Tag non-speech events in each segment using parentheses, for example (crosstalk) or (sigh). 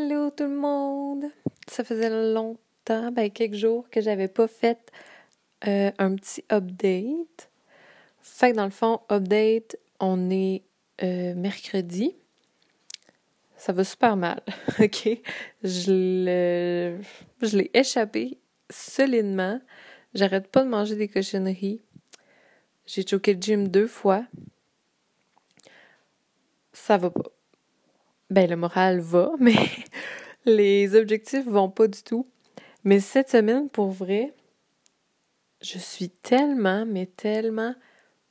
Allô tout le monde! Ça faisait longtemps, ben quelques jours que j'avais pas fait euh, un petit update. Fait que dans le fond, update, on est euh, mercredi. Ça va super mal, (laughs) ok? Je l'ai échappé solidement. J'arrête pas de manger des cochonneries. J'ai choqué le gym deux fois. Ça va pas ben le moral va, (laughs) mais les objectifs vont pas du tout. Mais cette semaine, pour vrai, je suis tellement, mais tellement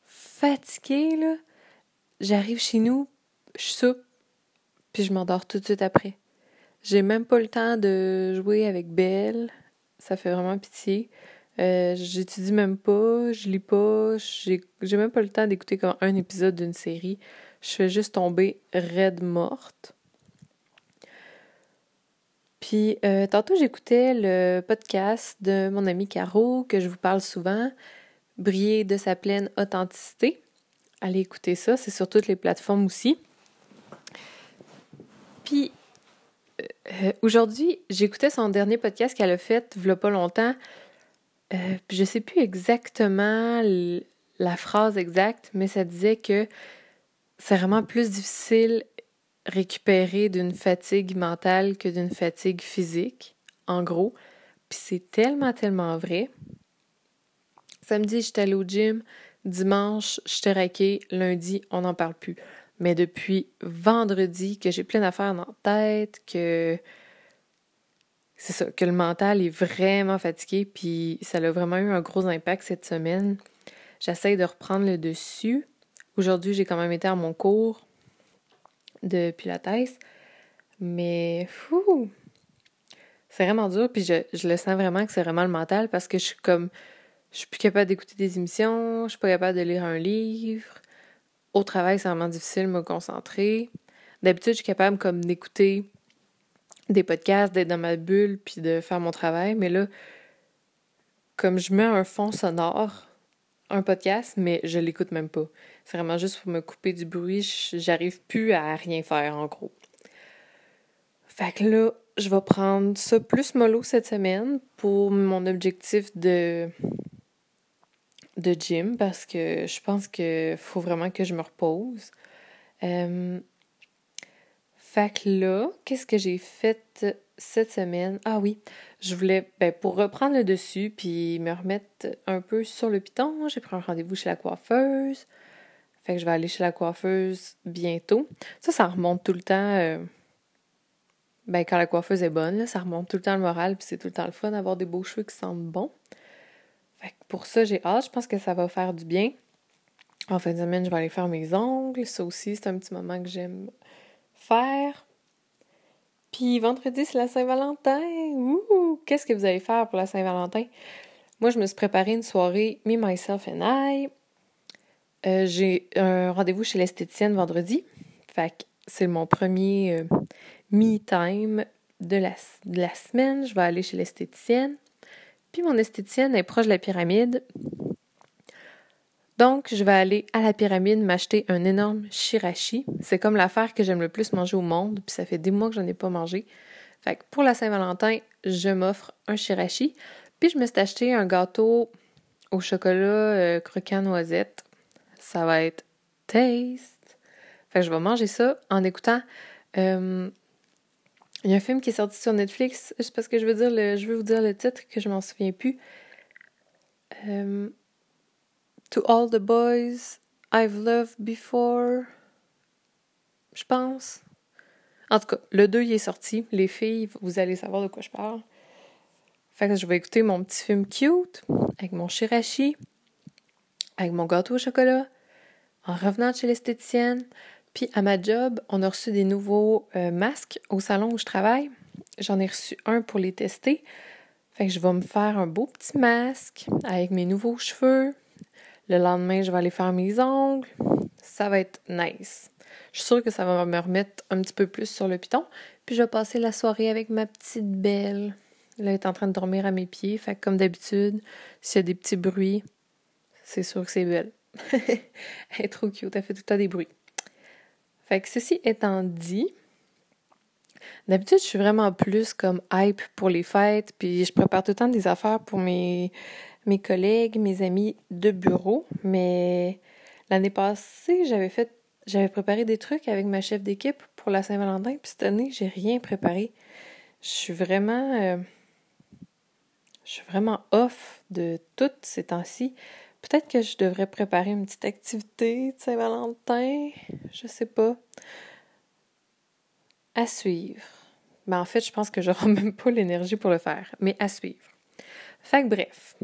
fatiguée, là. J'arrive chez nous, je soupe, puis je m'endors tout de suite après. J'ai même pas le temps de jouer avec Belle. Ça fait vraiment pitié. Euh, j'étudie même pas, je lis pas, j'ai même pas le temps d'écouter un épisode d'une série. Je fais juste tomber raide morte. Puis euh, tantôt, j'écoutais le podcast de mon ami Caro, que je vous parle souvent, Briller de sa pleine authenticité. Allez écouter ça, c'est sur toutes les plateformes aussi. Puis euh, aujourd'hui, j'écoutais son dernier podcast qu'elle a fait, il pas longtemps. Euh, puis je sais plus exactement la phrase exacte, mais ça disait que c'est vraiment plus difficile récupérer d'une fatigue mentale que d'une fatigue physique, en gros. Puis c'est tellement, tellement vrai. Samedi, j'étais allée au gym. Dimanche, j'étais raquée. Lundi, on n'en parle plus. Mais depuis vendredi, que j'ai plein d'affaires dans la tête, que c'est ça, que le mental est vraiment fatigué, puis ça a vraiment eu un gros impact cette semaine. J'essaie de reprendre le dessus. Aujourd'hui, j'ai quand même été à mon cours de Pilates. Mais fou! C'est vraiment dur, puis je, je, le sens vraiment que c'est vraiment le mental parce que je suis comme. Je suis plus capable d'écouter des émissions, je suis pas capable de lire un livre. Au travail, c'est vraiment difficile de me concentrer. D'habitude, je suis capable comme d'écouter des podcasts, d'être dans ma bulle, puis de faire mon travail. Mais là, comme je mets un fond sonore, un podcast, mais je l'écoute même pas. C'est vraiment juste pour me couper du bruit. J'arrive plus à rien faire, en gros. Fait que là, je vais prendre ça plus mollo cette semaine pour mon objectif de de gym parce que je pense qu'il faut vraiment que je me repose. Euh, fait que là, qu'est-ce que j'ai fait cette semaine? Ah oui, je voulais, ben, pour reprendre le dessus puis me remettre un peu sur le piton, j'ai pris un rendez-vous chez la coiffeuse. Fait que je vais aller chez la coiffeuse bientôt. Ça, ça remonte tout le temps. Euh, ben, quand la coiffeuse est bonne, ça remonte tout le temps le moral, puis c'est tout le temps le fun d'avoir des beaux cheveux qui sentent bon. Fait que pour ça, j'ai hâte. Je pense que ça va faire du bien. En fin de semaine, je vais aller faire mes ongles. Ça aussi, c'est un petit moment que j'aime faire. Puis vendredi, c'est la Saint-Valentin. Ouh! Qu'est-ce que vous allez faire pour la Saint-Valentin? Moi, je me suis préparé une soirée Me, Myself and I. Euh, j'ai un rendez-vous chez l'esthéticienne vendredi. Fait que c'est mon premier euh, me-time de la, de la semaine. Je vais aller chez l'esthéticienne. Puis mon esthéticienne est proche de la pyramide. Donc, je vais aller à la pyramide m'acheter un énorme shirashi. C'est comme l'affaire que j'aime le plus manger au monde, puis ça fait des mois que j'en ai pas mangé. Fait que pour la Saint-Valentin, je m'offre un shirashi. Puis je me suis acheté un gâteau au chocolat euh, croquant noisette. Ça va être taste. Fait que je vais manger ça en écoutant. Euh, il y a un film qui est sorti sur Netflix. Juste parce que je veux dire le, je veux vous dire le titre que je m'en souviens plus. Euh, To all the boys I've loved before. Je pense. En tout cas, le 2 il est sorti. Les filles, vous allez savoir de quoi je parle. Fait que je vais écouter mon petit film cute avec mon shirashi, avec mon gâteau au chocolat, en revenant de chez l'esthéticienne. Puis à ma job, on a reçu des nouveaux euh, masques au salon où je travaille. J'en ai reçu un pour les tester. Fait que je vais me faire un beau petit masque avec mes nouveaux cheveux, le lendemain, je vais aller faire mes ongles. Ça va être nice. Je suis sûre que ça va me remettre un petit peu plus sur le piton. Puis je vais passer la soirée avec ma petite belle. Elle est en train de dormir à mes pieds. Fait que comme d'habitude, s'il y a des petits bruits, c'est sûr que c'est belle. Elle est trop cute. Elle fait tout le temps des bruits. Fait que ceci étant dit, D'habitude, je suis vraiment plus comme hype pour les fêtes, puis je prépare tout le temps des affaires pour mes, mes collègues, mes amis de bureau. Mais l'année passée, j'avais fait, j'avais préparé des trucs avec ma chef d'équipe pour la Saint-Valentin, puis cette année, j'ai rien préparé. Je suis vraiment, euh, je suis vraiment off de toutes ces temps-ci. Peut-être que je devrais préparer une petite activité de Saint-Valentin, je sais pas. À suivre. Ben, en fait, je pense que j'aurai (laughs) même pas l'énergie pour le faire, mais à suivre. Fait que bref,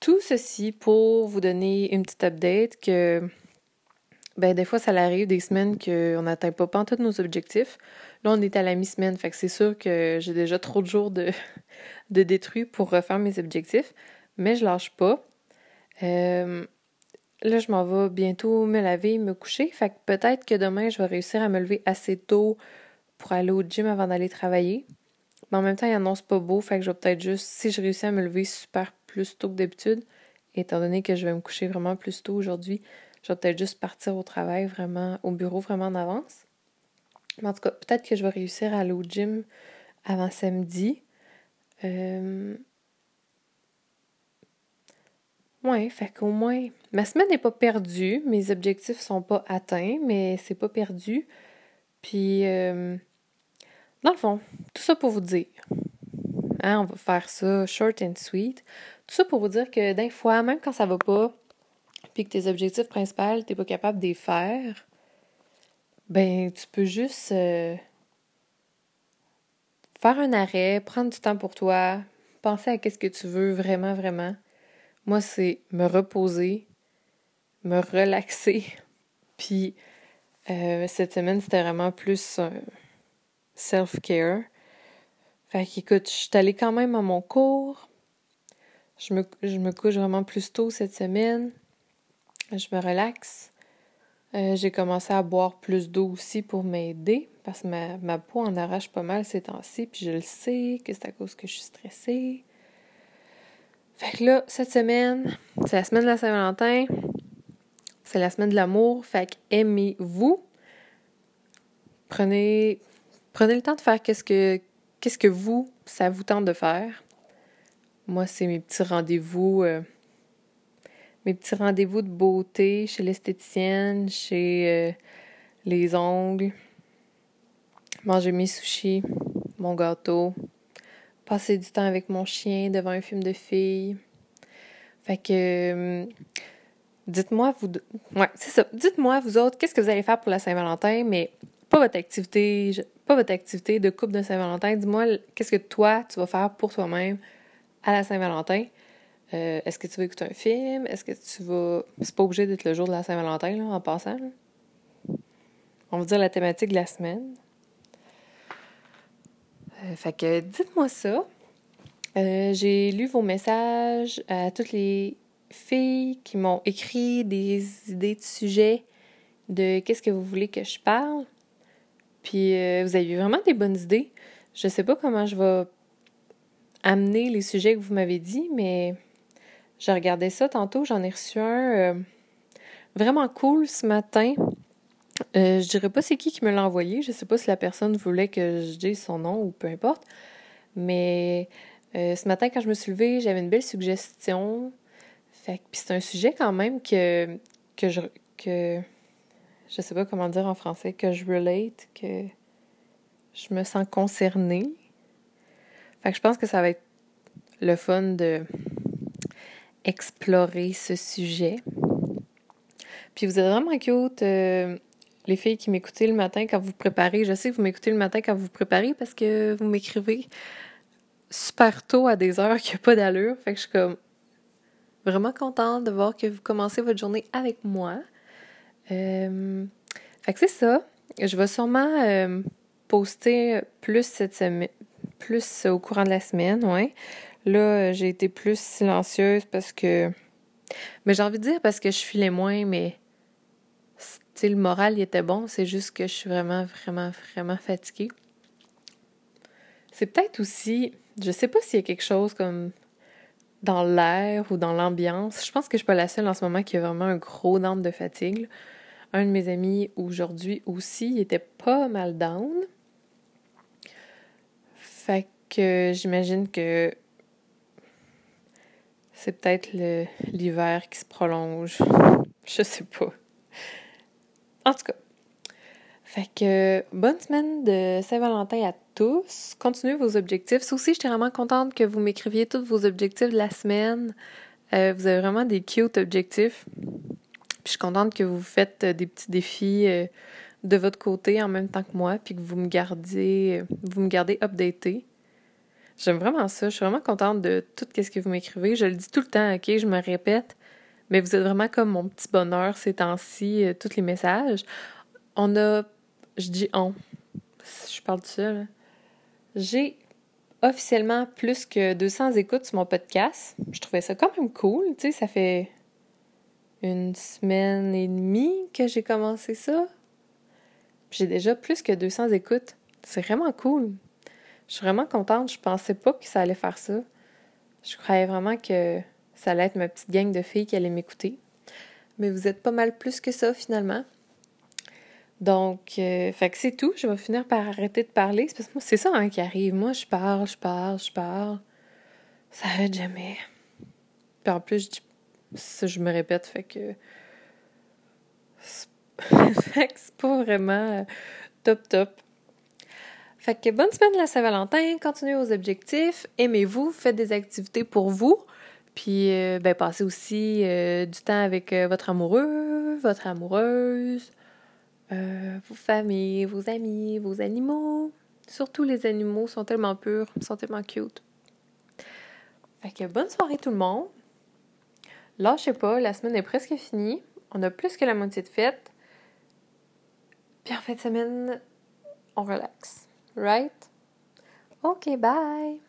tout ceci pour vous donner une petite update que ben des fois ça arrive des semaines qu'on n'atteint pas, pas nos objectifs. Là, on est à la mi-semaine, fait que c'est sûr que j'ai déjà trop de jours de, (laughs) de détruits pour refaire mes objectifs, mais je lâche pas. Euh, là, je m'en vais bientôt me laver, me coucher, fait que peut-être que demain, je vais réussir à me lever assez tôt pour aller au gym avant d'aller travailler. Mais en même temps, il annonce pas beau, fait que je vais peut-être juste, si je réussis à me lever super plus tôt que d'habitude, étant donné que je vais me coucher vraiment plus tôt aujourd'hui, je vais peut-être juste partir au travail vraiment, au bureau vraiment en avance. Mais en tout cas, peut-être que je vais réussir à aller au gym avant samedi. Euh... Ouais, fait qu'au moins, ma semaine n'est pas perdue, mes objectifs sont pas atteints, mais c'est pas perdu. Puis, euh, dans le fond, tout ça pour vous dire. Hein, on va faire ça short and sweet. Tout ça pour vous dire que d'un fois, même quand ça va pas, puis que tes objectifs principaux, t'es pas capable de les faire, ben tu peux juste euh, faire un arrêt, prendre du temps pour toi, penser à qu'est-ce que tu veux vraiment, vraiment. Moi, c'est me reposer, me relaxer. (laughs) Puis euh, cette semaine, c'était vraiment plus self-care. Fait qu'écoute, je suis allée quand même à mon cours. Je me, je me couche vraiment plus tôt cette semaine. Je me relaxe. Euh, j'ai commencé à boire plus d'eau aussi pour m'aider parce que ma, ma, peau en arrache pas mal ces temps-ci, puis je le sais que c'est à cause que je suis stressée. Fait que là, cette semaine, c'est la semaine de la Saint-Valentin. C'est la semaine de l'amour. Fait que aimez-vous. Prenez, prenez le temps de faire qu'est-ce que, que vous, ça vous tente de faire. Moi, c'est mes petits rendez-vous. Euh, mes petits rendez-vous de beauté chez l'esthéticienne, chez euh, les ongles, manger mes sushis, mon gâteau, passer du temps avec mon chien devant un film de filles. Fait que euh, dites-moi vous. Dites-moi vous autres qu'est-ce que vous allez faire pour la Saint-Valentin mais pas votre activité pas votre activité de couple de Saint-Valentin, dis-moi qu'est-ce que toi tu vas faire pour toi-même à la Saint-Valentin? Euh, est-ce que tu vas écouter un film? Est-ce que tu vas. C'est pas obligé d'être le jour de la Saint-Valentin, en passant. On va dire la thématique de la semaine. Euh, fait que dites-moi ça. Euh, j'ai lu vos messages à toutes les filles qui m'ont écrit des idées de sujets de qu'est-ce que vous voulez que je parle. Puis vous avez vraiment des bonnes idées. Je sais pas comment je vais amener les sujets que vous m'avez dit, mais j'ai regardé ça tantôt, j'en ai reçu un euh, vraiment cool ce matin. Euh, je dirais pas c'est qui qui me l'a envoyé, je sais pas si la personne voulait que je dise son nom ou peu importe. Mais euh, ce matin, quand je me suis levée, j'avais une belle suggestion. Puis c'est un sujet quand même que, que je que je sais pas comment dire en français, que je relate, que je me sens concernée. Fait que je pense que ça va être le fun de explorer ce sujet. Puis vous êtes vraiment cute, euh, les filles qui m'écoutez le matin quand vous préparez. Je sais que vous m'écoutez le matin quand vous préparez parce que vous m'écrivez super tôt à des heures (laughs) qui n'ont pas d'allure. Fait que je suis comme vraiment contente de voir que vous commencez votre journée avec moi. Euh, fait que c'est ça. Je vais sûrement euh, poster plus cette semaine, plus au courant de la semaine, ouais. Là, j'ai été plus silencieuse parce que. Mais j'ai envie de dire parce que je filais moins, mais. Le moral, il était bon. C'est juste que je suis vraiment, vraiment, vraiment fatiguée. C'est peut-être aussi. Je sais pas s'il y a quelque chose comme dans l'air ou dans l'ambiance. Je pense que je suis pas la seule en ce moment qui a vraiment un gros down de fatigue. Un de mes amis aujourd'hui aussi, était pas mal down. Fait que j'imagine que c'est peut-être l'hiver qui se prolonge. (laughs) Je sais pas. En tout cas. Fait que bonne semaine de Saint-Valentin à tous. Continuez vos objectifs. Ça aussi, j'étais vraiment contente que vous m'écriviez tous vos objectifs de la semaine. Euh, vous avez vraiment des cute objectifs. Puis je suis contente que vous faites des petits défis euh, de votre côté en même temps que moi, puis que vous me gardez, vous me. J'aime vraiment ça. Je suis vraiment contente de tout ce que vous m'écrivez. Je le dis tout le temps, OK? Je me répète. Mais vous êtes vraiment comme mon petit bonheur ces temps-ci, euh, tous les messages. On a, je dis on, je parle de ça, là. J'ai officiellement plus que 200 écoutes sur mon podcast. Je trouvais ça quand même cool, tu sais, ça fait une semaine et demie que j'ai commencé ça. J'ai déjà plus que 200 écoutes. C'est vraiment cool. Je suis vraiment contente. Je pensais pas que ça allait faire ça. Je croyais vraiment que ça allait être ma petite gang de filles qui allait m'écouter. Mais vous êtes pas mal plus que ça finalement. Donc, euh, fait que c'est tout. Je vais finir par arrêter de parler. C'est parce que c'est ça hein, qui arrive. Moi, je parle, je parle, je parle. Ça arrête jamais. Puis en plus, je dis je me répète, fait que. (laughs) fait que c'est pas vraiment euh, top top. Fait que bonne semaine de la Saint-Valentin, continuez vos objectifs, aimez-vous, faites des activités pour vous, puis euh, ben, passez aussi euh, du temps avec euh, votre amoureux, votre amoureuse, vos familles, vos amis, vos animaux. Surtout les animaux sont tellement purs, sont tellement cute. Fait que bonne soirée tout le monde. Lâchez pas, la semaine est presque finie. On a plus que la moitié de fête. Puis en fin de semaine, on relaxe. Right? Okay, bye.